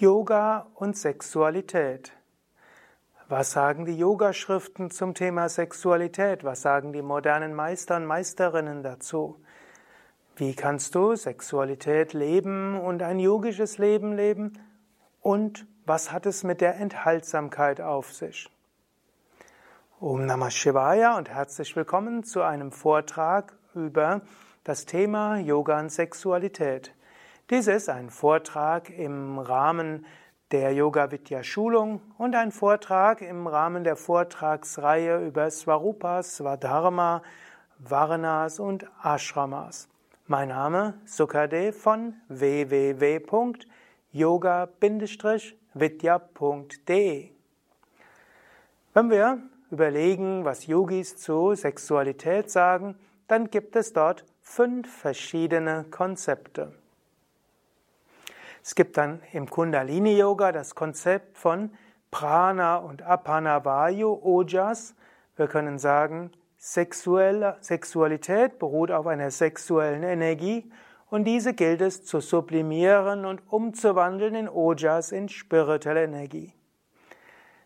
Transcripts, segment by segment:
Yoga und Sexualität. Was sagen die Yogaschriften zum Thema Sexualität? Was sagen die modernen Meister und Meisterinnen dazu? Wie kannst du Sexualität leben und ein yogisches Leben leben? Und was hat es mit der Enthaltsamkeit auf sich? Om Namah Shivaya und herzlich willkommen zu einem Vortrag über das Thema Yoga und Sexualität. Dies ist ein Vortrag im Rahmen der Yoga Vidya Schulung und ein Vortrag im Rahmen der Vortragsreihe über Swarupas, Swadharma, Varnas und Ashramas. Mein Name Sukadev von www.yoga-vidya.de. Wenn wir überlegen, was Yogis zu Sexualität sagen, dann gibt es dort fünf verschiedene Konzepte. Es gibt dann im Kundalini-Yoga das Konzept von Prana und Apanavayu, Ojas. Wir können sagen, sexuelle, Sexualität beruht auf einer sexuellen Energie und diese gilt es zu sublimieren und umzuwandeln in Ojas, in spirituelle Energie.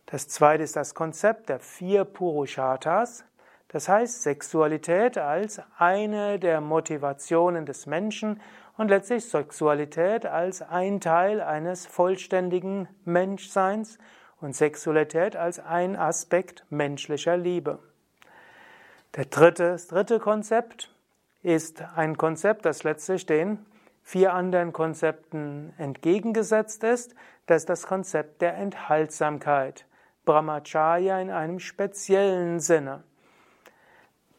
Das zweite ist das Konzept der vier Purusharthas. Das heißt, Sexualität als eine der Motivationen des Menschen und letztlich Sexualität als ein Teil eines vollständigen Menschseins und Sexualität als ein Aspekt menschlicher Liebe. Der dritte, das dritte Konzept ist ein Konzept, das letztlich den vier anderen Konzepten entgegengesetzt ist. Das ist das Konzept der Enthaltsamkeit. Brahmacharya in einem speziellen Sinne.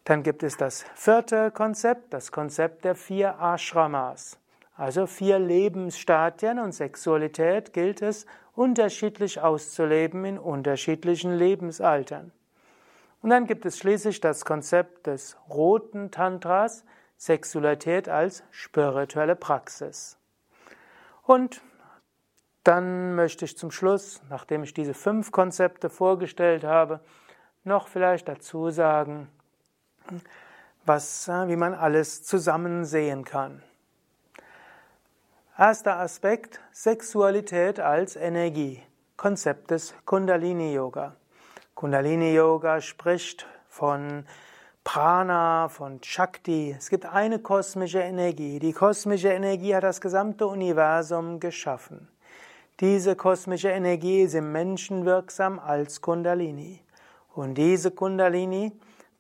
Dann gibt es das vierte Konzept, das Konzept der vier Ashramas. Also vier Lebensstadien und Sexualität gilt es unterschiedlich auszuleben in unterschiedlichen Lebensaltern. Und dann gibt es schließlich das Konzept des roten Tantras, Sexualität als spirituelle Praxis. Und dann möchte ich zum Schluss, nachdem ich diese fünf Konzepte vorgestellt habe, noch vielleicht dazu sagen, was, wie man alles zusammen sehen kann. Erster Aspekt, Sexualität als Energie, Konzept des Kundalini Yoga. Kundalini Yoga spricht von Prana, von Shakti. Es gibt eine kosmische Energie. Die kosmische Energie hat das gesamte Universum geschaffen. Diese kosmische Energie ist im Menschen wirksam als Kundalini. Und diese Kundalini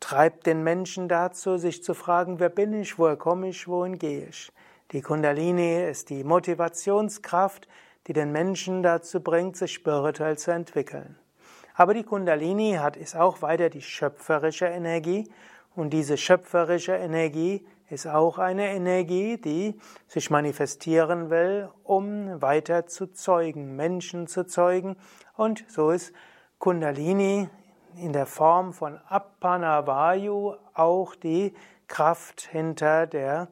treibt den Menschen dazu, sich zu fragen, wer bin ich, woher komme ich, wohin gehe ich. Die Kundalini ist die Motivationskraft, die den Menschen dazu bringt, sich spirituell zu entwickeln. Aber die Kundalini hat, ist auch weiter die schöpferische Energie und diese schöpferische Energie ist auch eine Energie, die sich manifestieren will, um weiter zu zeugen, Menschen zu zeugen. Und so ist Kundalini in der Form von Appanavayu auch die Kraft hinter der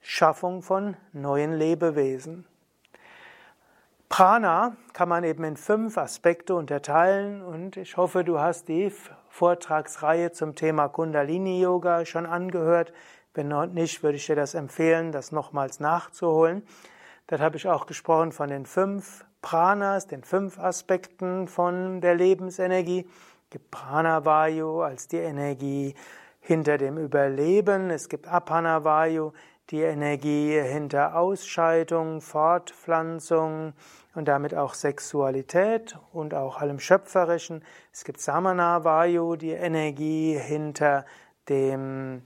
Schaffung von neuen Lebewesen. Prana kann man eben in fünf Aspekte unterteilen und ich hoffe, du hast die Vortragsreihe zum Thema Kundalini Yoga schon angehört. Wenn noch nicht, würde ich dir das empfehlen, das nochmals nachzuholen. Dort habe ich auch gesprochen von den fünf Pranas, den fünf Aspekten von der Lebensenergie gibt Pranavayu als die Energie hinter dem Überleben. Es gibt Apanavayu, die Energie hinter Ausscheidung, Fortpflanzung und damit auch Sexualität und auch allem Schöpferischen. Es gibt Samanavayu, die Energie hinter dem,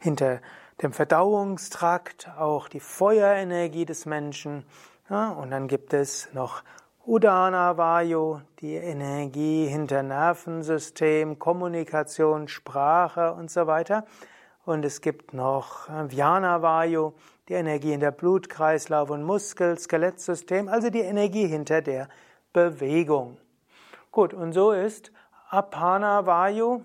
hinter dem Verdauungstrakt, auch die Feuerenergie des Menschen. Ja, und dann gibt es noch Udana Vayu, die Energie hinter Nervensystem, Kommunikation, Sprache und so weiter. Und es gibt noch Vyana Vayu, die Energie hinter Blutkreislauf und Muskel, Skelettsystem, also die Energie hinter der Bewegung. Gut, und so ist Apana Vayu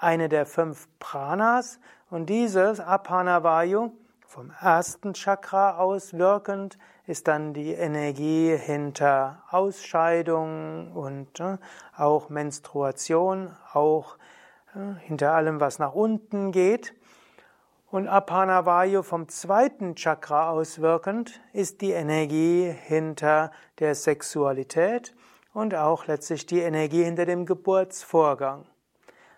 eine der fünf Pranas und dieses Apana Vayu vom ersten Chakra aus wirkend ist dann die Energie hinter Ausscheidung und äh, auch Menstruation, auch äh, hinter allem, was nach unten geht. Und Apana Vayu vom zweiten Chakra auswirkend ist die Energie hinter der Sexualität und auch letztlich die Energie hinter dem Geburtsvorgang.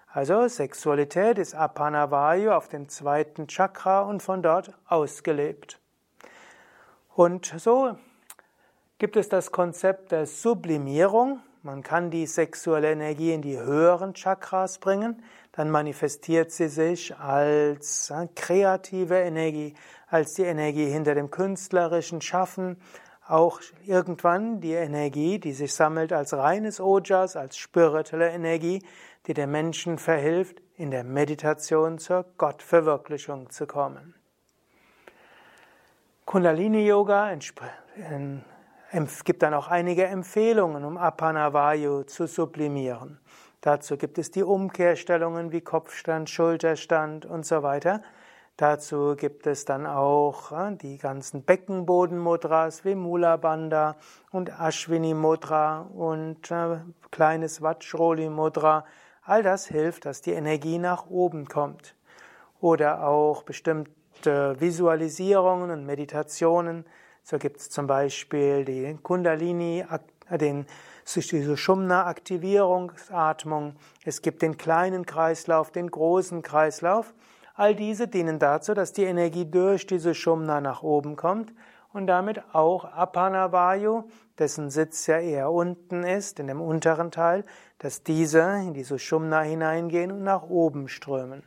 Also Sexualität ist Apana Vayu auf dem zweiten Chakra und von dort ausgelebt. Und so gibt es das Konzept der Sublimierung. Man kann die sexuelle Energie in die höheren Chakras bringen, dann manifestiert sie sich als kreative Energie, als die Energie hinter dem künstlerischen Schaffen, auch irgendwann die Energie, die sich sammelt als reines Ojas, als spirituelle Energie, die dem Menschen verhilft, in der Meditation zur Gottverwirklichung zu kommen. Kundalini Yoga gibt dann auch einige Empfehlungen, um Apanavayu zu sublimieren. Dazu gibt es die Umkehrstellungen wie Kopfstand, Schulterstand und so weiter. Dazu gibt es dann auch die ganzen Beckenbodenmudras wie Mula Bandha und Ashwini Mudra und äh, kleines Vajroli Mudra. All das hilft, dass die Energie nach oben kommt. Oder auch bestimmte Visualisierungen und Meditationen. So gibt es zum Beispiel die Kundalini, den die Sushumna-Aktivierungsatmung. Es gibt den kleinen Kreislauf, den großen Kreislauf. All diese dienen dazu, dass die Energie durch diese Sushumna nach oben kommt und damit auch Apanavayu, dessen Sitz ja eher unten ist, in dem unteren Teil, dass diese in die Sushumna hineingehen und nach oben strömen.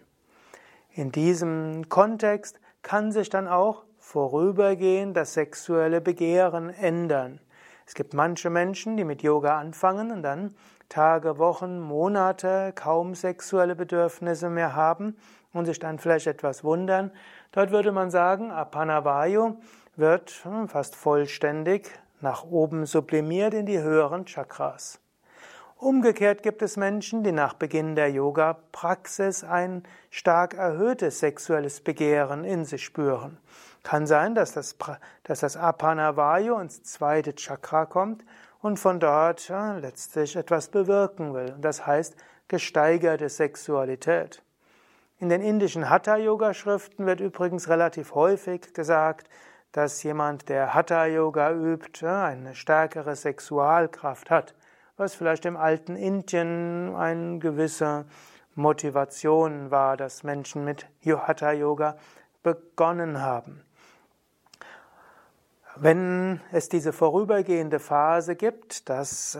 In diesem Kontext kann sich dann auch vorübergehend das sexuelle Begehren ändern. Es gibt manche Menschen, die mit Yoga anfangen und dann Tage, Wochen, Monate kaum sexuelle Bedürfnisse mehr haben und sich dann vielleicht etwas wundern. Dort würde man sagen, Apanavayu wird fast vollständig nach oben sublimiert in die höheren Chakras. Umgekehrt gibt es Menschen, die nach Beginn der Yoga-Praxis ein stark erhöhtes sexuelles Begehren in sich spüren. Kann sein, dass das, dass das Apanavayu ins zweite Chakra kommt und von dort ja, letztlich etwas bewirken will. Das heißt gesteigerte Sexualität. In den indischen Hatha-Yoga-Schriften wird übrigens relativ häufig gesagt, dass jemand, der Hatha-Yoga übt, eine stärkere Sexualkraft hat, was vielleicht im alten Indien eine gewisse Motivation war, dass Menschen mit Hatha-Yoga begonnen haben. Wenn es diese vorübergehende Phase gibt, dass äh,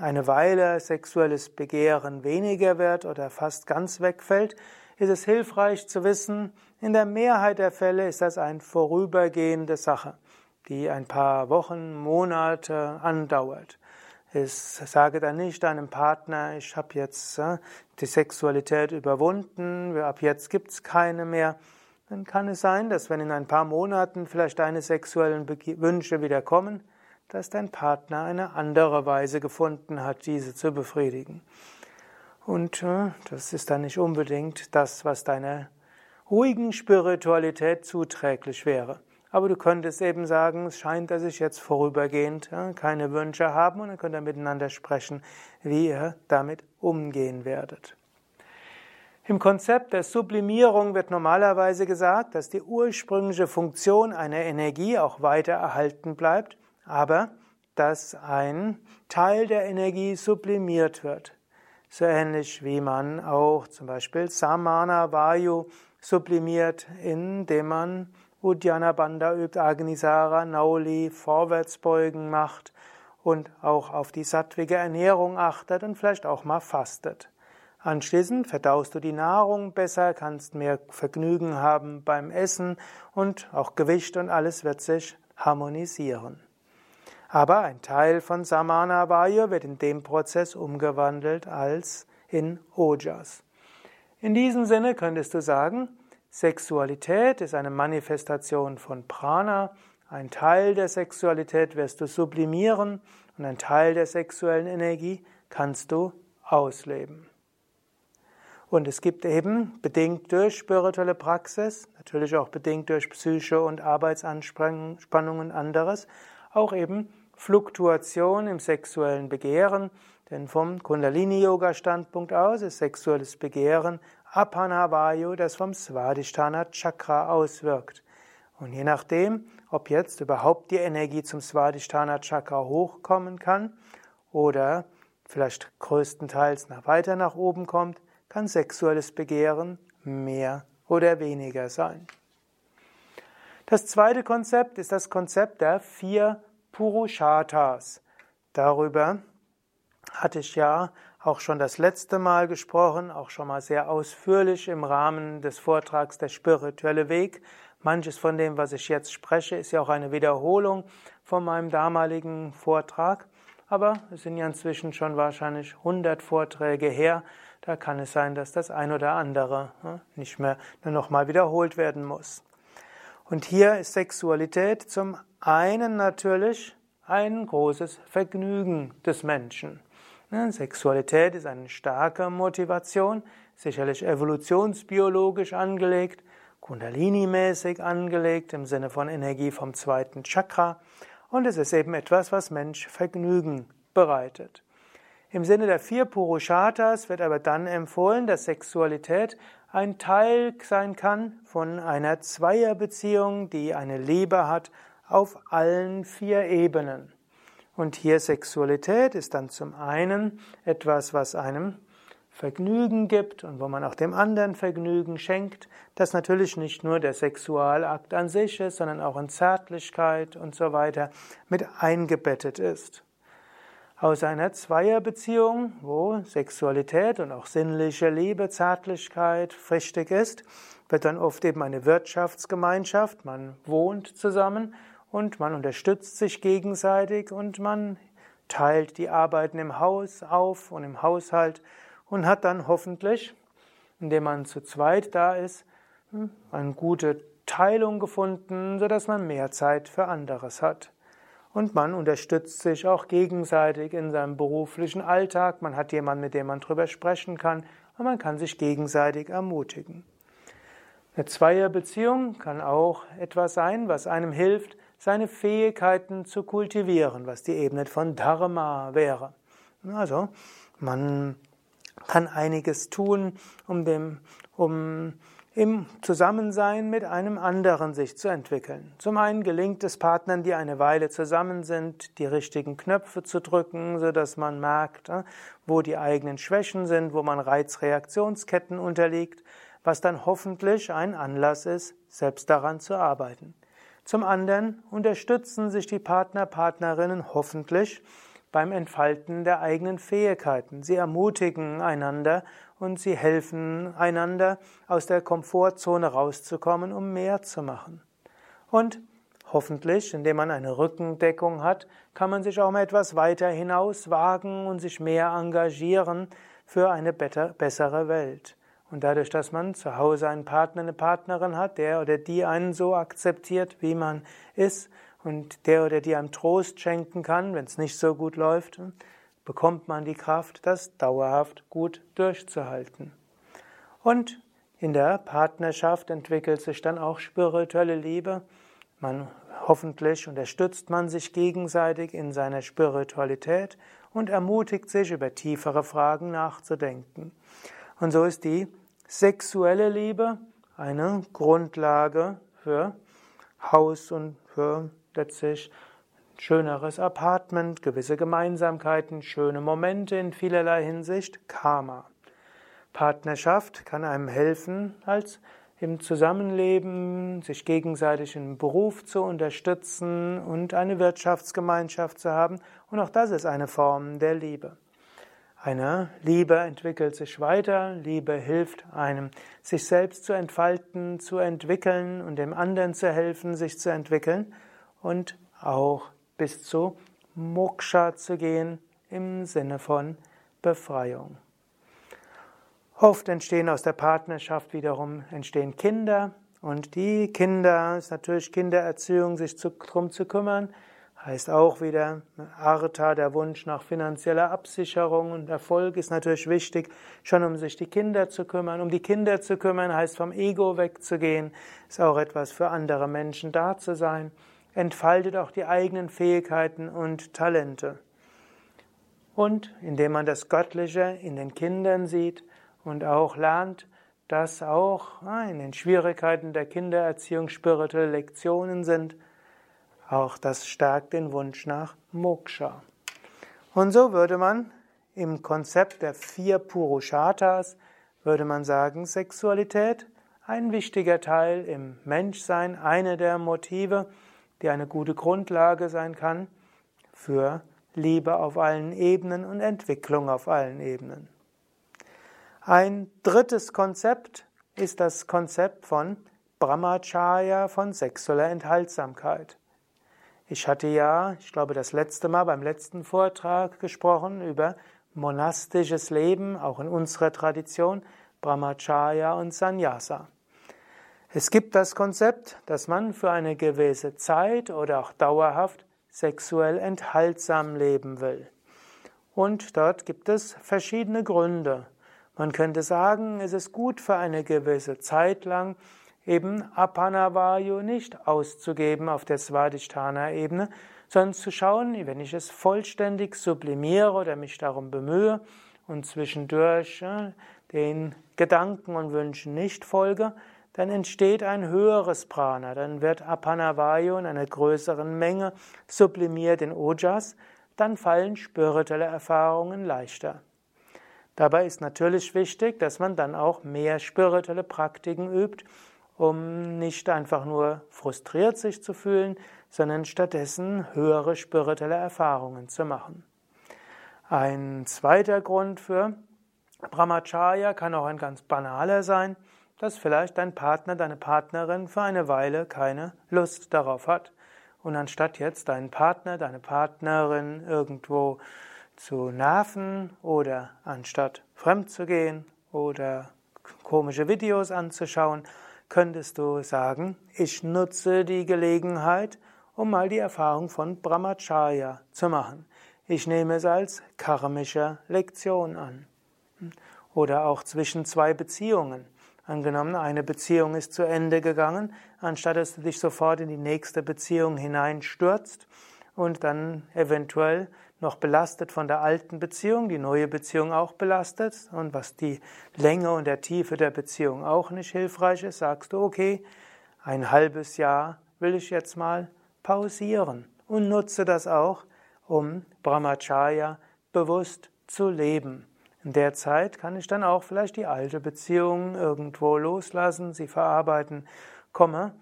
eine Weile sexuelles Begehren weniger wird oder fast ganz wegfällt, ist es hilfreich zu wissen, in der Mehrheit der Fälle ist das eine vorübergehende Sache, die ein paar Wochen, Monate andauert. Ich sage dann nicht deinem Partner, ich habe jetzt äh, die Sexualität überwunden, ab jetzt gibt es keine mehr. Dann kann es sein, dass wenn in ein paar Monaten vielleicht deine sexuellen Wünsche wieder kommen, dass dein Partner eine andere Weise gefunden hat, diese zu befriedigen. Und äh, das ist dann nicht unbedingt das, was deiner ruhigen Spiritualität zuträglich wäre. Aber du könntest eben sagen, es scheint, dass ich jetzt vorübergehend keine Wünsche habe und dann könnt ihr miteinander sprechen, wie ihr damit umgehen werdet. Im Konzept der Sublimierung wird normalerweise gesagt, dass die ursprüngliche Funktion einer Energie auch weiter erhalten bleibt, aber dass ein Teil der Energie sublimiert wird. So ähnlich wie man auch zum Beispiel Samana Vayu sublimiert, indem man Uddiyana Bandha übt, Agnisara, Nauli, Vorwärtsbeugen macht und auch auf die sattwige Ernährung achtet und vielleicht auch mal fastet. Anschließend verdaust du die Nahrung besser, kannst mehr Vergnügen haben beim Essen und auch Gewicht und alles wird sich harmonisieren. Aber ein Teil von Samana Vayu wird in dem Prozess umgewandelt als in Ojas. In diesem Sinne könntest du sagen, Sexualität ist eine Manifestation von Prana. Ein Teil der Sexualität wirst du sublimieren und ein Teil der sexuellen Energie kannst du ausleben. Und es gibt eben, bedingt durch spirituelle Praxis, natürlich auch bedingt durch Psyche und Arbeitsanspannungen anderes, auch eben Fluktuation im sexuellen Begehren, denn vom Kundalini-Yoga-Standpunkt aus ist sexuelles Begehren Apanavayu, das vom Svadhisthana Chakra auswirkt. Und je nachdem, ob jetzt überhaupt die Energie zum Svadhisthana Chakra hochkommen kann oder vielleicht größtenteils nach weiter nach oben kommt, kann sexuelles Begehren mehr oder weniger sein. Das zweite Konzept ist das Konzept der vier Purusharthas. Darüber hatte ich ja auch schon das letzte Mal gesprochen, auch schon mal sehr ausführlich im Rahmen des Vortrags Der spirituelle Weg. Manches von dem, was ich jetzt spreche, ist ja auch eine Wiederholung von meinem damaligen Vortrag. Aber es sind ja inzwischen schon wahrscheinlich 100 Vorträge her. Da kann es sein, dass das ein oder andere ne, nicht mehr nur nochmal wiederholt werden muss. Und hier ist Sexualität zum einen natürlich ein großes Vergnügen des Menschen. Ne, Sexualität ist eine starke Motivation, sicherlich evolutionsbiologisch angelegt, Kundalini-mäßig angelegt im Sinne von Energie vom zweiten Chakra und es ist eben etwas, was Mensch Vergnügen bereitet. Im Sinne der vier Purusharthas wird aber dann empfohlen, dass Sexualität ein Teil sein kann von einer Zweierbeziehung, die eine Liebe hat auf allen vier Ebenen. Und hier Sexualität ist dann zum einen etwas, was einem Vergnügen gibt und wo man auch dem anderen Vergnügen schenkt, das natürlich nicht nur der Sexualakt an sich ist, sondern auch in Zärtlichkeit und so weiter mit eingebettet ist. Aus einer Zweierbeziehung, wo Sexualität und auch sinnliche Liebe, Zärtlichkeit wichtig ist, wird dann oft eben eine Wirtschaftsgemeinschaft. Man wohnt zusammen und man unterstützt sich gegenseitig und man teilt die Arbeiten im Haus auf und im Haushalt und hat dann hoffentlich, indem man zu zweit da ist, hm, eine gute Teilung gefunden, sodass man mehr Zeit für anderes hat. Und man unterstützt sich auch gegenseitig in seinem beruflichen Alltag. Man hat jemanden, mit dem man drüber sprechen kann und man kann sich gegenseitig ermutigen. Eine Zweierbeziehung kann auch etwas sein, was einem hilft, seine Fähigkeiten zu kultivieren, was die Ebene von Dharma wäre. Also, man kann einiges tun, um dem, um im Zusammensein mit einem anderen sich zu entwickeln. Zum einen gelingt es Partnern, die eine Weile zusammen sind, die richtigen Knöpfe zu drücken, so dass man merkt, äh, wo die eigenen Schwächen sind, wo man Reizreaktionsketten unterliegt, was dann hoffentlich ein Anlass ist, selbst daran zu arbeiten. Zum anderen unterstützen sich die Partner, Partnerinnen hoffentlich beim Entfalten der eigenen Fähigkeiten. Sie ermutigen einander und sie helfen einander, aus der Komfortzone rauszukommen, um mehr zu machen. Und hoffentlich, indem man eine Rückendeckung hat, kann man sich auch mal etwas weiter hinaus wagen und sich mehr engagieren für eine bessere Welt. Und dadurch, dass man zu Hause einen Partner, eine Partnerin hat, der oder die einen so akzeptiert, wie man ist, und der oder die einem Trost schenken kann, wenn es nicht so gut läuft, bekommt man die Kraft, das dauerhaft gut durchzuhalten. Und in der Partnerschaft entwickelt sich dann auch spirituelle Liebe. Man hoffentlich unterstützt man sich gegenseitig in seiner Spiritualität und ermutigt sich über tiefere Fragen nachzudenken. Und so ist die sexuelle Liebe eine Grundlage für Haus und für letztlich schöneres Apartment, gewisse Gemeinsamkeiten, schöne Momente in vielerlei Hinsicht, Karma. Partnerschaft kann einem helfen, als im Zusammenleben sich gegenseitig im Beruf zu unterstützen und eine Wirtschaftsgemeinschaft zu haben. Und auch das ist eine Form der Liebe. Eine Liebe entwickelt sich weiter, Liebe hilft einem, sich selbst zu entfalten, zu entwickeln und dem anderen zu helfen, sich zu entwickeln und auch bis zu Moksha zu gehen im Sinne von Befreiung. Oft entstehen aus der Partnerschaft wiederum entstehen Kinder und die Kinder ist natürlich Kindererziehung, sich darum zu kümmern, heißt auch wieder Artha, der Wunsch nach finanzieller Absicherung und Erfolg ist natürlich wichtig, schon um sich die Kinder zu kümmern. Um die Kinder zu kümmern heißt vom Ego wegzugehen, ist auch etwas für andere Menschen da zu sein entfaltet auch die eigenen Fähigkeiten und Talente. Und indem man das Göttliche in den Kindern sieht und auch lernt, dass auch in den Schwierigkeiten der Kindererziehung spirituelle Lektionen sind. Auch das stärkt den Wunsch nach Moksha. Und so würde man im Konzept der vier Purusharthas, würde man sagen, Sexualität ein wichtiger Teil im Menschsein, eine der Motive, die eine gute Grundlage sein kann für Liebe auf allen Ebenen und Entwicklung auf allen Ebenen. Ein drittes Konzept ist das Konzept von Brahmacharya, von sexueller Enthaltsamkeit. Ich hatte ja, ich glaube, das letzte Mal beim letzten Vortrag gesprochen über monastisches Leben, auch in unserer Tradition, Brahmacharya und Sannyasa. Es gibt das Konzept, dass man für eine gewisse Zeit oder auch dauerhaft sexuell enthaltsam leben will. Und dort gibt es verschiedene Gründe. Man könnte sagen, es ist gut für eine gewisse Zeit lang eben Apanavayu nicht auszugeben auf der Svadhisthana-Ebene, sondern zu schauen, wenn ich es vollständig sublimiere oder mich darum bemühe und zwischendurch äh, den Gedanken und Wünschen nicht folge, dann entsteht ein höheres Prana, dann wird Apanavayu in einer größeren Menge sublimiert in Ojas, dann fallen spirituelle Erfahrungen leichter. Dabei ist natürlich wichtig, dass man dann auch mehr spirituelle Praktiken übt, um nicht einfach nur frustriert sich zu fühlen, sondern stattdessen höhere spirituelle Erfahrungen zu machen. Ein zweiter Grund für Brahmacharya kann auch ein ganz banaler sein dass vielleicht dein Partner, deine Partnerin für eine Weile keine Lust darauf hat. Und anstatt jetzt deinen Partner, deine Partnerin irgendwo zu nerven oder anstatt fremd zu gehen oder komische Videos anzuschauen, könntest du sagen, ich nutze die Gelegenheit, um mal die Erfahrung von Brahmacharya zu machen. Ich nehme es als karmische Lektion an. Oder auch zwischen zwei Beziehungen. Angenommen, eine Beziehung ist zu Ende gegangen, anstatt dass du dich sofort in die nächste Beziehung hineinstürzt und dann eventuell noch belastet von der alten Beziehung, die neue Beziehung auch belastet und was die Länge und der Tiefe der Beziehung auch nicht hilfreich ist, sagst du, okay, ein halbes Jahr will ich jetzt mal pausieren und nutze das auch, um Brahmacharya bewusst zu leben. In der Zeit kann ich dann auch vielleicht die alte Beziehung irgendwo loslassen, sie verarbeiten, komme,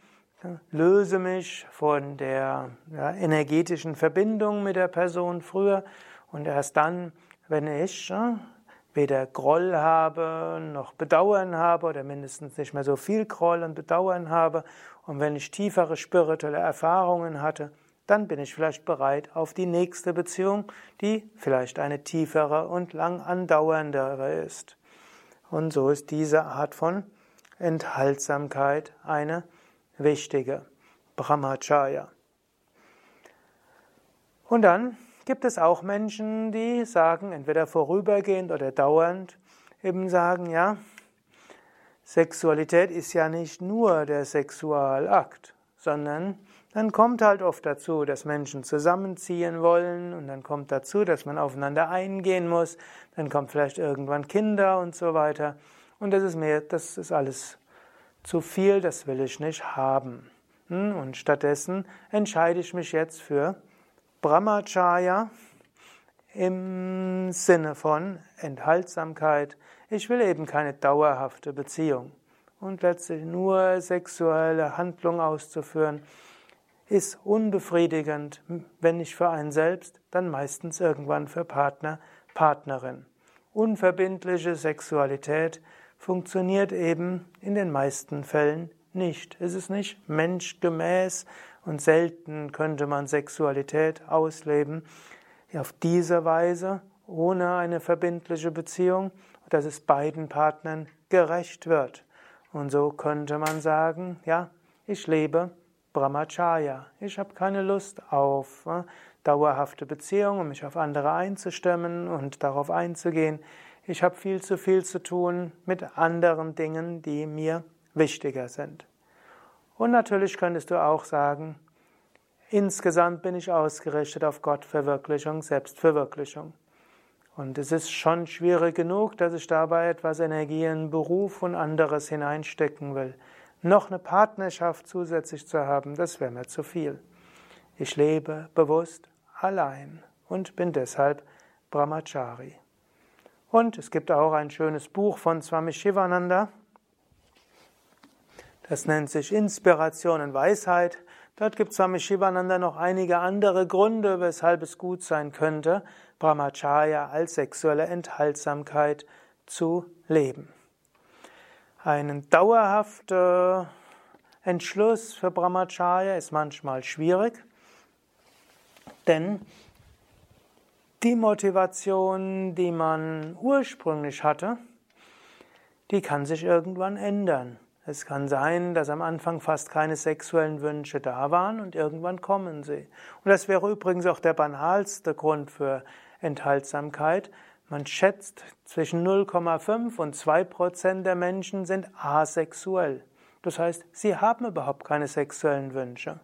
löse mich von der ja, energetischen Verbindung mit der Person früher und erst dann, wenn ich ja, weder Groll habe noch Bedauern habe oder mindestens nicht mehr so viel Groll und Bedauern habe und wenn ich tiefere spirituelle Erfahrungen hatte, dann bin ich vielleicht bereit auf die nächste Beziehung, die vielleicht eine tiefere und lang andauerndere ist. Und so ist diese Art von Enthaltsamkeit eine wichtige Brahmacharya. Und dann gibt es auch Menschen, die sagen, entweder vorübergehend oder dauernd, eben sagen, ja, Sexualität ist ja nicht nur der Sexualakt, sondern dann kommt halt oft dazu, dass Menschen zusammenziehen wollen und dann kommt dazu, dass man aufeinander eingehen muss, dann kommt vielleicht irgendwann Kinder und so weiter. Und das ist mir, das ist alles zu viel, das will ich nicht haben. Hm? Und stattdessen entscheide ich mich jetzt für Brahmacharya im Sinne von Enthaltsamkeit. Ich will eben keine dauerhafte Beziehung und letztlich nur sexuelle Handlung auszuführen ist unbefriedigend, wenn nicht für einen selbst, dann meistens irgendwann für Partner, Partnerin. Unverbindliche Sexualität funktioniert eben in den meisten Fällen nicht. Es ist nicht menschgemäß und selten könnte man Sexualität ausleben auf diese Weise ohne eine verbindliche Beziehung, dass es beiden Partnern gerecht wird. Und so könnte man sagen, ja, ich lebe Brahmacharya. Ich habe keine Lust auf äh, dauerhafte Beziehungen, um mich auf andere einzustimmen und darauf einzugehen. Ich habe viel zu viel zu tun mit anderen Dingen, die mir wichtiger sind. Und natürlich könntest du auch sagen, insgesamt bin ich ausgerichtet auf Gottverwirklichung, Selbstverwirklichung. Und es ist schon schwierig genug, dass ich dabei etwas Energie in Beruf und anderes hineinstecken will. Noch eine Partnerschaft zusätzlich zu haben, das wäre mir zu viel. Ich lebe bewusst allein und bin deshalb Brahmachari. Und es gibt auch ein schönes Buch von Swami Shivananda. Das nennt sich Inspiration und Weisheit. Dort gibt Swami Shivananda noch einige andere Gründe, weshalb es gut sein könnte, Brahmacharya als sexuelle Enthaltsamkeit zu leben. Einen dauerhaften Entschluss für Brahmacharya ist manchmal schwierig, denn die Motivation, die man ursprünglich hatte, die kann sich irgendwann ändern. Es kann sein, dass am Anfang fast keine sexuellen Wünsche da waren und irgendwann kommen sie. Und das wäre übrigens auch der banalste Grund für Enthaltsamkeit. Man schätzt, zwischen 0,5 und 2 Prozent der Menschen sind asexuell. Das heißt, sie haben überhaupt keine sexuellen Wünsche.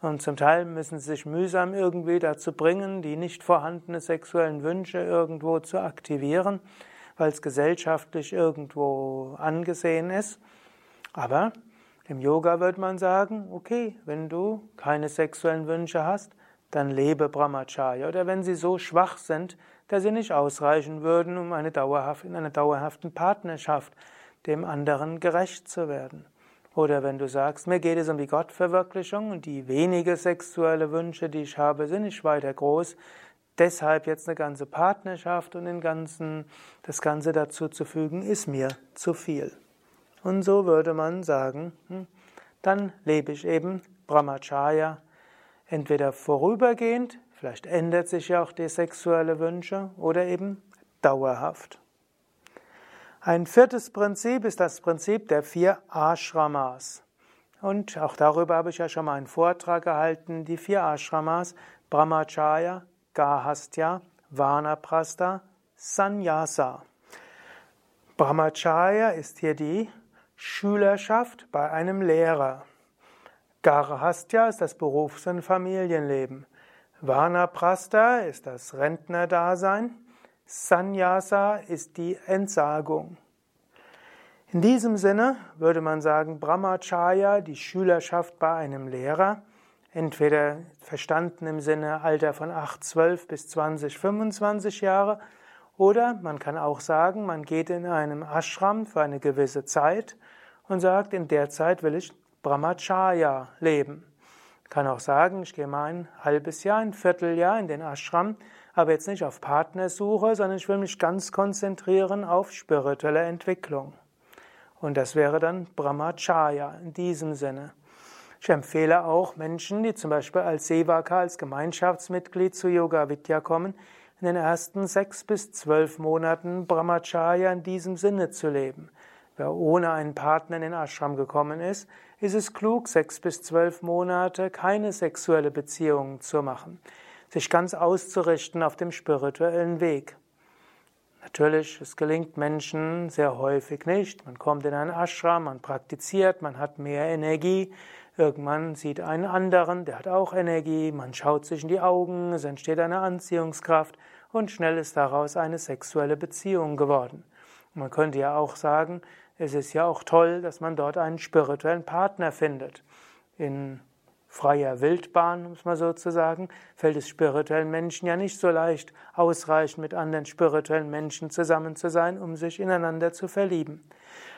Und zum Teil müssen sie sich mühsam irgendwie dazu bringen, die nicht vorhandenen sexuellen Wünsche irgendwo zu aktivieren, weil es gesellschaftlich irgendwo angesehen ist. Aber im Yoga würde man sagen, okay, wenn du keine sexuellen Wünsche hast, dann lebe Brahmacharya. Oder wenn sie so schwach sind, dass sie nicht ausreichen würden, um eine dauerhaft, in einer dauerhaften Partnerschaft dem anderen gerecht zu werden. Oder wenn du sagst, mir geht es um die Gottverwirklichung und die wenige sexuelle Wünsche, die ich habe, sind nicht weiter groß, deshalb jetzt eine ganze Partnerschaft und den ganzen, das Ganze dazu zu fügen, ist mir zu viel. Und so würde man sagen, hm, dann lebe ich eben Brahmacharya, entweder vorübergehend, vielleicht ändert sich ja auch die sexuelle Wünsche, oder eben dauerhaft. Ein viertes Prinzip ist das Prinzip der vier Ashramas. Und auch darüber habe ich ja schon mal einen Vortrag gehalten. Die vier Ashramas, Brahmacharya, Gahastya, Vanaprastha, Sannyasa. Brahmacharya ist hier die Schülerschaft bei einem Lehrer. Garhastya ist das Berufs- und Familienleben. Vanaprastha ist das Rentnerdasein. Sannyasa ist die Entsagung. In diesem Sinne würde man sagen, Brahmacharya, die Schülerschaft bei einem Lehrer, entweder verstanden im Sinne Alter von 8, 12 bis 20, 25 Jahre, oder man kann auch sagen, man geht in einem Ashram für eine gewisse Zeit und sagt, in der Zeit will ich Brahmacharya leben. Ich kann auch sagen, ich gehe mal ein halbes Jahr, ein Vierteljahr in den Ashram, aber jetzt nicht auf Partnersuche, sondern ich will mich ganz konzentrieren auf spirituelle Entwicklung. Und das wäre dann Brahmacharya in diesem Sinne. Ich empfehle auch Menschen, die zum Beispiel als Sevaka, als Gemeinschaftsmitglied zu Yoga Vidya kommen, in den ersten sechs bis zwölf Monaten Brahmacharya in diesem Sinne zu leben. Wer ohne einen Partner in den Ashram gekommen ist, ist es klug, sechs bis zwölf Monate keine sexuelle Beziehung zu machen, sich ganz auszurichten auf dem spirituellen Weg. Natürlich, es gelingt Menschen sehr häufig nicht. Man kommt in einen Ashram, man praktiziert, man hat mehr Energie. Irgendwann sieht einen anderen, der hat auch Energie, man schaut sich in die Augen, es entsteht eine Anziehungskraft und schnell ist daraus eine sexuelle Beziehung geworden. Man könnte ja auch sagen, es ist ja auch toll, dass man dort einen spirituellen Partner findet. In freier Wildbahn, um es mal so zu sagen, fällt es spirituellen Menschen ja nicht so leicht, ausreichend mit anderen spirituellen Menschen zusammen zu sein, um sich ineinander zu verlieben.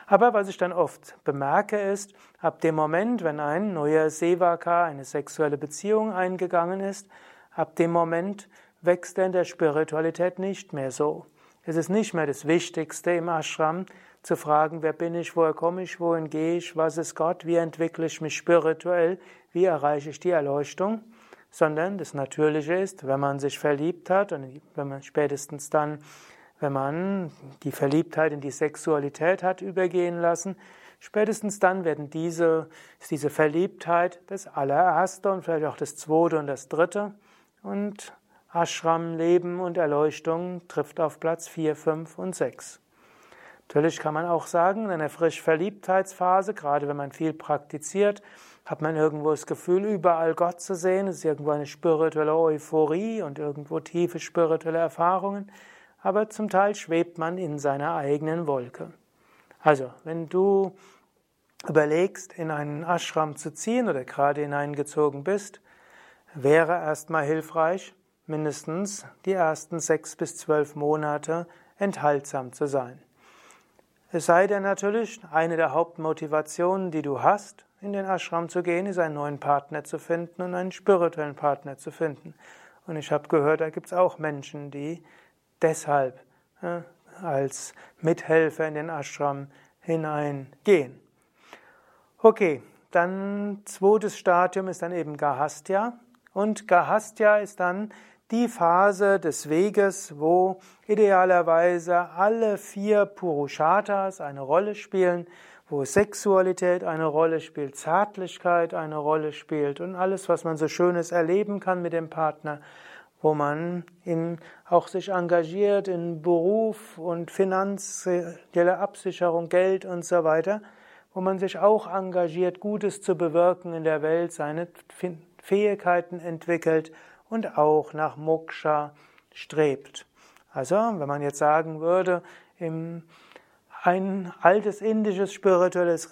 Aber was ich dann oft bemerke ist, ab dem Moment, wenn ein neuer Sevaka eine sexuelle Beziehung eingegangen ist, ab dem Moment wächst er in der Spiritualität nicht mehr so. Es ist nicht mehr das Wichtigste im Ashram, zu fragen, wer bin ich, woher komme ich, wohin gehe ich, was ist Gott, wie entwickle ich mich spirituell, wie erreiche ich die Erleuchtung, sondern das Natürliche ist, wenn man sich verliebt hat und wenn man spätestens dann, wenn man die Verliebtheit in die Sexualität hat übergehen lassen, spätestens dann werden diese, diese Verliebtheit das allererste und vielleicht auch das zweite und das dritte und Ashram, Leben und Erleuchtung trifft auf Platz 4, 5 und 6. Natürlich kann man auch sagen, in einer frisch Verliebtheitsphase, gerade wenn man viel praktiziert, hat man irgendwo das Gefühl, überall Gott zu sehen. Es ist irgendwo eine spirituelle Euphorie und irgendwo tiefe spirituelle Erfahrungen. aber zum Teil schwebt man in seiner eigenen Wolke. Also, wenn du überlegst, in einen Ashram zu ziehen oder gerade hineingezogen bist, wäre erstmal hilfreich, mindestens die ersten sechs bis zwölf Monate enthaltsam zu sein. Es sei denn natürlich, eine der Hauptmotivationen, die du hast, in den Ashram zu gehen, ist einen neuen Partner zu finden und einen spirituellen Partner zu finden. Und ich habe gehört, da gibt es auch Menschen, die deshalb äh, als Mithelfer in den Ashram hineingehen. Okay, dann zweites Stadium ist dann eben Gahastya. Und Gahastya ist dann die Phase des Weges, wo idealerweise alle vier Purushatas eine Rolle spielen, wo Sexualität eine Rolle spielt, Zärtlichkeit eine Rolle spielt und alles, was man so Schönes erleben kann mit dem Partner, wo man in, auch sich engagiert in Beruf und finanzielle Absicherung, Geld und so weiter, wo man sich auch engagiert, Gutes zu bewirken in der Welt, seine Fähigkeiten entwickelt und auch nach Moksha strebt. Also, wenn man jetzt sagen würde, im ein altes indisches spirituelles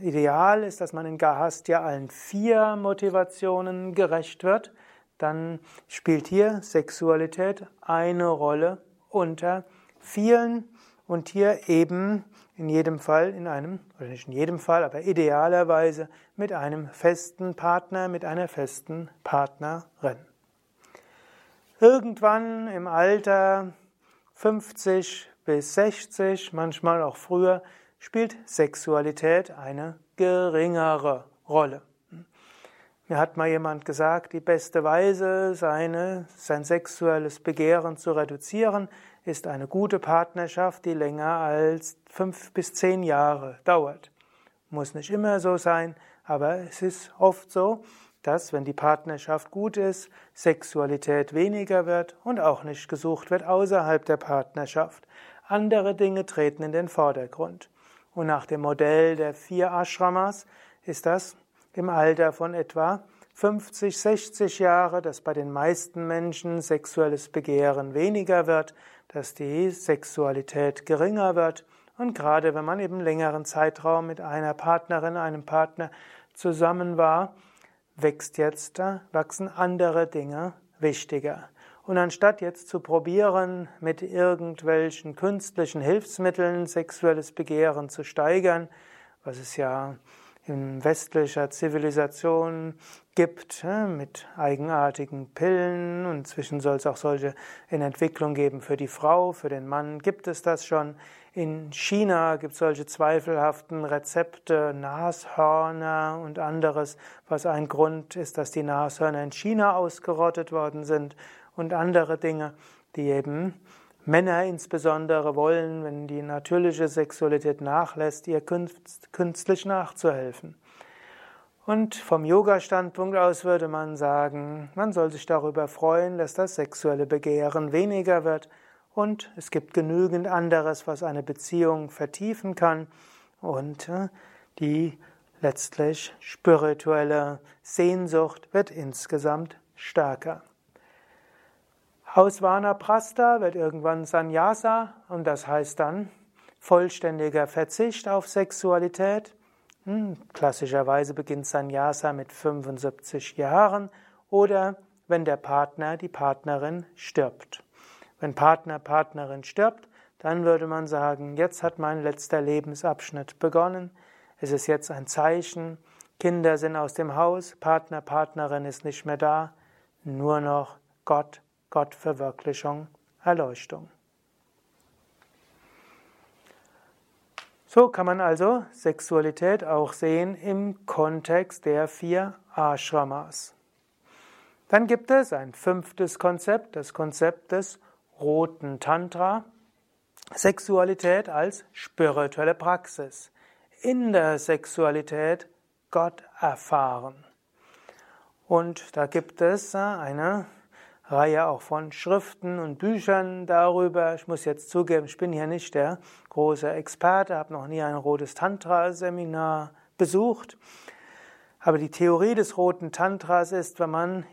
Ideal ist, dass man in Gahastya allen vier Motivationen gerecht wird, dann spielt hier Sexualität eine Rolle unter vielen und hier eben in jedem Fall in einem, oder nicht in jedem Fall, aber idealerweise mit einem festen Partner, mit einer festen Partnerin. Irgendwann im Alter 50 bis 60, manchmal auch früher, spielt Sexualität eine geringere Rolle. Mir hat mal jemand gesagt, die beste Weise, seine, sein sexuelles Begehren zu reduzieren, ist eine gute Partnerschaft, die länger als fünf bis zehn Jahre dauert. Muss nicht immer so sein, aber es ist oft so, dass, wenn die Partnerschaft gut ist, Sexualität weniger wird und auch nicht gesucht wird außerhalb der Partnerschaft. Andere Dinge treten in den Vordergrund. Und nach dem Modell der vier Ashramas ist das im Alter von etwa 50, 60 Jahre, dass bei den meisten Menschen sexuelles Begehren weniger wird, dass die Sexualität geringer wird. Und gerade wenn man eben längeren Zeitraum mit einer Partnerin, einem Partner zusammen war, wächst jetzt, wachsen andere Dinge wichtiger. Und anstatt jetzt zu probieren, mit irgendwelchen künstlichen Hilfsmitteln sexuelles Begehren zu steigern, was es ja in westlicher Zivilisation gibt, mit eigenartigen Pillen und inzwischen soll es auch solche in Entwicklung geben für die Frau, für den Mann gibt es das schon. In China gibt es solche zweifelhaften Rezepte, Nashörner und anderes, was ein Grund ist, dass die Nashörner in China ausgerottet worden sind und andere Dinge, die eben Männer insbesondere wollen, wenn die natürliche Sexualität nachlässt, ihr künstlich nachzuhelfen. Und vom Yoga-Standpunkt aus würde man sagen, man soll sich darüber freuen, dass das sexuelle Begehren weniger wird und es gibt genügend anderes, was eine Beziehung vertiefen kann und äh, die letztlich spirituelle Sehnsucht wird insgesamt stärker. Aus Vanaprastha wird irgendwann Sannyasa und das heißt dann vollständiger Verzicht auf Sexualität. Hm, klassischerweise beginnt Sannyasa mit 75 Jahren oder wenn der Partner, die Partnerin stirbt. Wenn Partner, Partnerin stirbt, dann würde man sagen, jetzt hat mein letzter Lebensabschnitt begonnen. Es ist jetzt ein Zeichen. Kinder sind aus dem Haus, Partner, Partnerin ist nicht mehr da. Nur noch Gott, Gottverwirklichung, Erleuchtung. So kann man also Sexualität auch sehen im Kontext der vier Ashramas. Dann gibt es ein fünftes Konzept, das Konzept des roten Tantra, Sexualität als spirituelle Praxis. In der Sexualität Gott erfahren. Und da gibt es eine Reihe auch von Schriften und Büchern darüber. Ich muss jetzt zugeben, ich bin hier nicht der große Experte, habe noch nie ein rotes Tantra-Seminar besucht. Aber die Theorie des roten Tantras ist, wenn man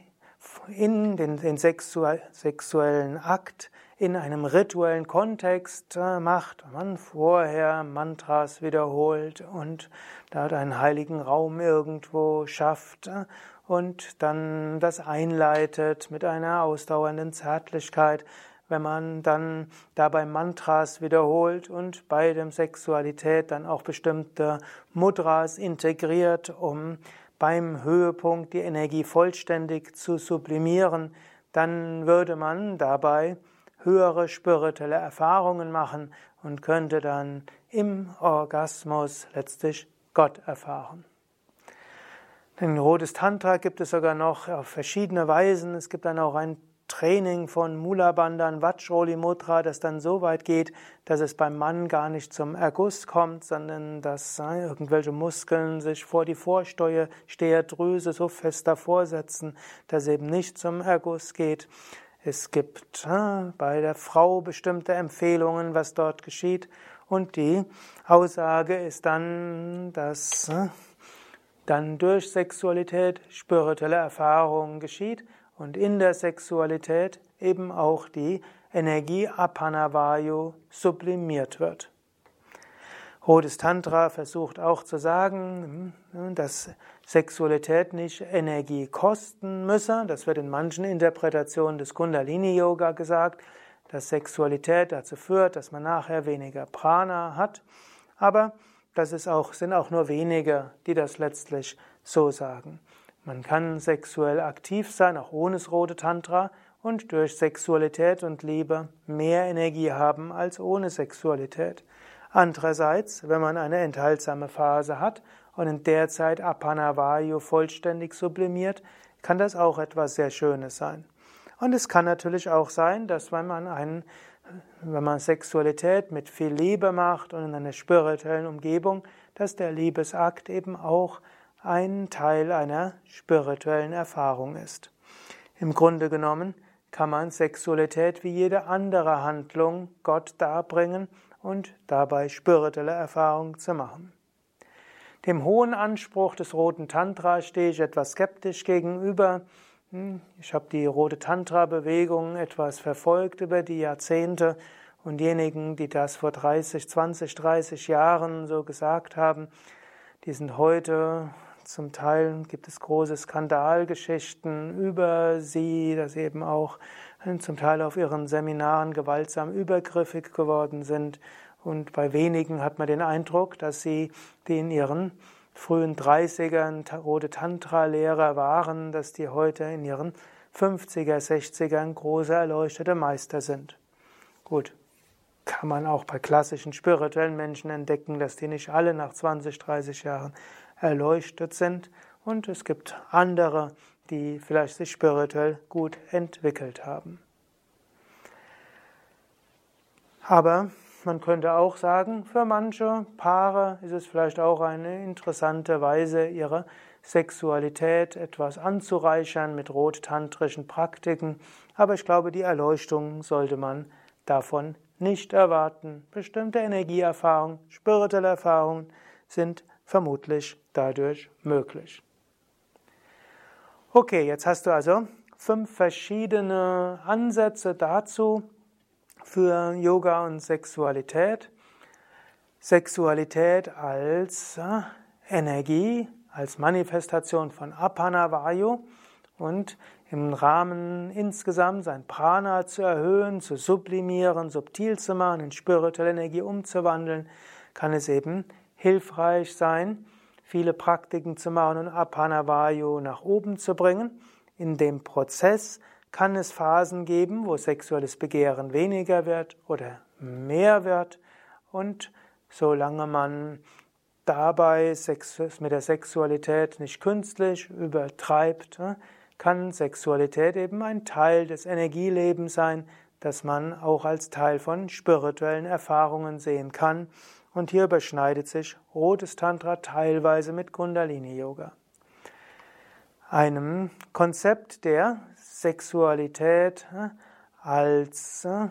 in den, den sexuellen Akt in einem rituellen Kontext äh, macht, man vorher Mantras wiederholt und dort einen heiligen Raum irgendwo schafft äh, und dann das einleitet mit einer ausdauernden Zärtlichkeit, wenn man dann dabei Mantras wiederholt und bei dem Sexualität dann auch bestimmte Mudras integriert, um beim Höhepunkt die Energie vollständig zu sublimieren, dann würde man dabei höhere spirituelle Erfahrungen machen und könnte dann im Orgasmus letztlich Gott erfahren. Den Rotes Tantra gibt es sogar noch auf verschiedene Weisen. Es gibt dann auch ein Training von Mula Bandhan Vajroli Mudra, das dann so weit geht, dass es beim Mann gar nicht zum Erguss kommt, sondern dass äh, irgendwelche Muskeln sich vor die Vorsteherdrüse so fest davor setzen, dass es eben nicht zum Erguss geht. Es gibt äh, bei der Frau bestimmte Empfehlungen, was dort geschieht. Und die Aussage ist dann, dass äh, dann durch Sexualität spirituelle Erfahrungen geschieht und in der Sexualität eben auch die Energie Apanavayu sublimiert wird. Rotes Tantra versucht auch zu sagen, hm, dass Sexualität nicht Energie kosten müsse. Das wird in manchen Interpretationen des Kundalini-Yoga gesagt, dass Sexualität dazu führt, dass man nachher weniger Prana hat. Aber das ist auch, sind auch nur wenige, die das letztlich so sagen. Man kann sexuell aktiv sein, auch ohne das rote Tantra, und durch Sexualität und Liebe mehr Energie haben als ohne Sexualität. Andererseits, wenn man eine enthaltsame Phase hat und in der Zeit Apanavayu vollständig sublimiert, kann das auch etwas sehr Schönes sein. Und es kann natürlich auch sein, dass wenn man einen, wenn man Sexualität mit viel Liebe macht und in einer spirituellen Umgebung, dass der Liebesakt eben auch ein Teil einer spirituellen Erfahrung ist. Im Grunde genommen kann man Sexualität wie jede andere Handlung Gott darbringen und dabei spirituelle Erfahrungen zu machen. Dem hohen Anspruch des roten Tantra stehe ich etwas skeptisch gegenüber. Hm, ich habe die rote Tantra-Bewegung etwas verfolgt über die Jahrzehnte und diejenigen, die das vor 30, 20, 30 Jahren so gesagt haben, die sind heute zum Teil gibt es große Skandalgeschichten über sie, dass eben auch äh, zum Teil auf ihren Seminaren gewaltsam übergriffig geworden sind. Und bei wenigen hat man den Eindruck, dass sie, die in ihren frühen 30ern rote Tantra-Lehrer waren, dass die heute in ihren 50er, 60ern große erleuchtete Meister sind. Gut, kann man auch bei klassischen spirituellen Menschen entdecken, dass die nicht alle nach 20, 30 Jahren erleuchtet sind und es gibt andere, die vielleicht sich spirituell gut entwickelt haben. Aber man könnte auch sagen, für manche Paare ist es vielleicht auch eine interessante Weise, ihre Sexualität etwas anzureichern mit rottantrischen Praktiken. Aber ich glaube, die Erleuchtung sollte man davon nicht erwarten. Bestimmte Energieerfahrungen, spirituelle Erfahrungen sind vermutlich dadurch möglich. Okay, jetzt hast du also fünf verschiedene Ansätze dazu für Yoga und Sexualität. Sexualität als äh, Energie, als Manifestation von Apanavayu und im Rahmen insgesamt sein Prana zu erhöhen, zu sublimieren, subtil zu machen, in spirituelle Energie umzuwandeln, kann es eben hilfreich sein, viele Praktiken zu machen und Apanavayu nach oben zu bringen. In dem Prozess kann es Phasen geben, wo sexuelles Begehren weniger wird oder mehr wird. Und solange man dabei mit der Sexualität nicht künstlich übertreibt, ne, kann Sexualität eben ein Teil des Energielebens sein, das man auch als Teil von spirituellen Erfahrungen sehen kann und hier überschneidet sich rotes Tantra teilweise mit Kundalini Yoga. Einem Konzept der Sexualität äh, als äh,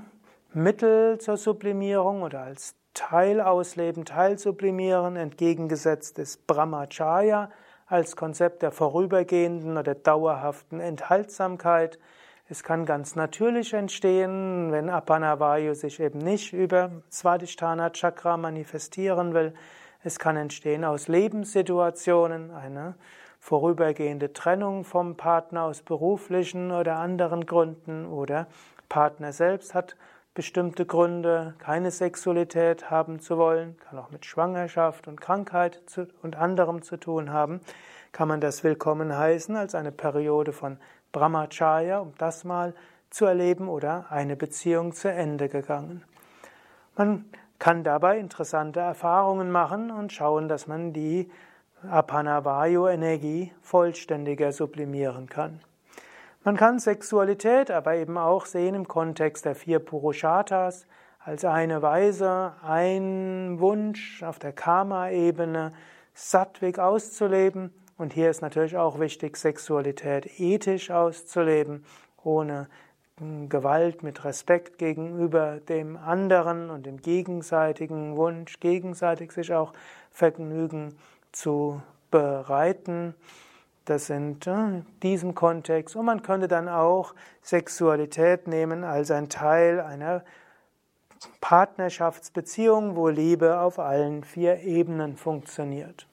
Mittel zur Sublimierung oder als Teil ausleben, Teil sublimieren, entgegengesetzt ist Brahmacharya, als Konzept der vorübergehenden oder dauerhaften Enthaltsamkeit. Es kann ganz natürlich entstehen, wenn Apanavayu sich eben nicht über Svadhisthana Chakra manifestieren will. Es kann entstehen aus Lebenssituationen, eine vorübergehende Trennung vom Partner aus beruflichen oder anderen Gründen oder Partner selbst hat bestimmte Gründe, keine Sexualität haben zu wollen, kann auch mit Schwangerschaft und Krankheit und anderem zu tun haben, kann man das willkommen heißen als eine Periode von Brahmacharya, um das mal zu erleben oder eine Beziehung zu Ende gegangen. Man kann dabei interessante Erfahrungen machen und schauen, dass man die Apanavayu-Energie vollständiger sublimieren kann. Man kann Sexualität aber eben auch sehen im Kontext der vier Purusharthas als eine Weise, ein Wunsch auf der Karma-Ebene sattwig auszuleben. Und hier ist natürlich auch wichtig, Sexualität ethisch auszuleben, ohne Gewalt, mit Respekt gegenüber dem anderen und dem gegenseitigen Wunsch, gegenseitig sich auch Vergnügen zu bereiten. Das sind in diesem Kontext. Und man könnte dann auch Sexualität nehmen als ein Teil einer Partnerschaftsbeziehung, wo Liebe auf allen vier Ebenen funktioniert.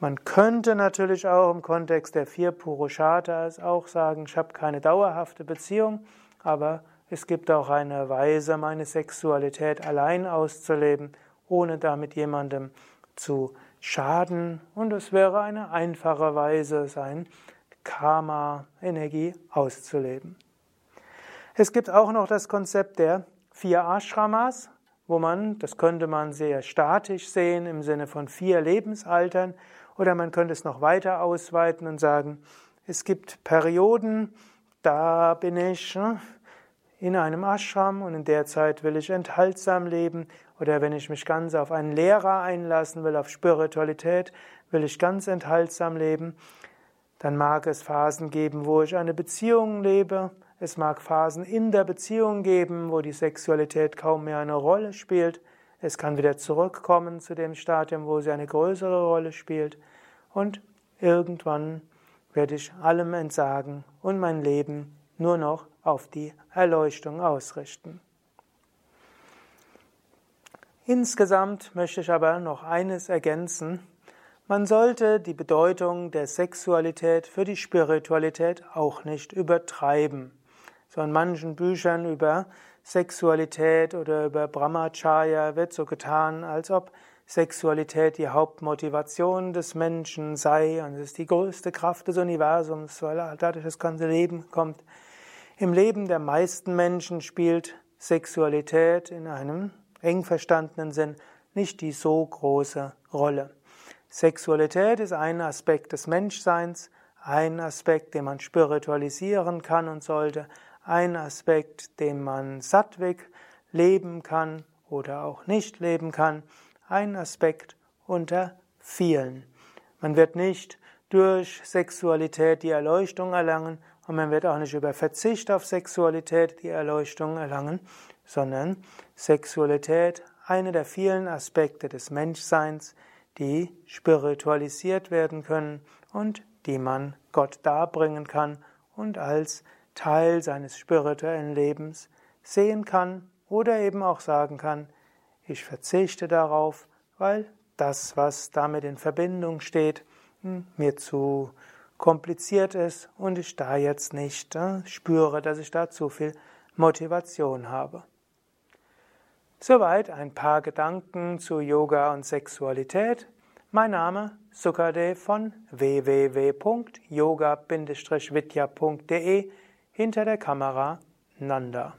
Man könnte natürlich auch im Kontext der vier Purushartas auch sagen, ich habe keine dauerhafte Beziehung, aber es gibt auch eine Weise, meine Sexualität allein auszuleben, ohne damit jemandem zu schaden. Und es wäre eine einfache Weise, sein Karma-Energie auszuleben. Es gibt auch noch das Konzept der vier Ashramas, wo man, das könnte man sehr statisch sehen im Sinne von vier Lebensaltern, oder man könnte es noch weiter ausweiten und sagen, es gibt Perioden, da bin ich hm, in einem Ashram und in der Zeit will ich enthaltsam leben oder wenn ich mich ganz auf einen Lehrer einlassen will, auf Spiritualität, will ich ganz enthaltsam leben. Dann mag es Phasen geben, wo ich eine Beziehung lebe. Es mag Phasen in der Beziehung geben, wo die Sexualität kaum mehr eine Rolle spielt. Es kann wieder zurückkommen zu dem Stadium, wo sie eine größere Rolle spielt. Und irgendwann werde ich allem entsagen und mein Leben nur noch auf die Erleuchtung ausrichten. Insgesamt möchte ich aber noch eines ergänzen. Man sollte die Bedeutung der Sexualität für die Spiritualität auch nicht übertreiben. So in manchen Büchern über Sexualität oder über Brahmacharya wird so getan, als ob Sexualität die Hauptmotivation des Menschen sei und es ist die größte Kraft des Universums, weil dadurch das ganze Leben kommt. Im Leben der meisten Menschen spielt Sexualität in einem eng verstandenen Sinn nicht die so große Rolle. Sexualität ist ein Aspekt des Menschseins, ein Aspekt, den man spiritualisieren kann und sollte, ein Aspekt, den man sattwig leben kann oder auch nicht leben kann, ein Aspekt unter vielen. Man wird nicht durch Sexualität die Erleuchtung erlangen und man wird auch nicht über Verzicht auf Sexualität die Erleuchtung erlangen, sondern Sexualität eine der vielen Aspekte des Menschseins, die spiritualisiert werden können und die man Gott darbringen kann und als Teil seines spirituellen Lebens sehen kann oder eben auch sagen kann, ich verzichte darauf, weil das, was damit in Verbindung steht, hm, mir zu kompliziert ist und ich da jetzt nicht äh, spüre, dass ich da zu viel Motivation habe. Soweit ein paar Gedanken zu Yoga und Sexualität. Mein Name Sukadev von www.yoga-vidya.de hinter der Kamera Nanda.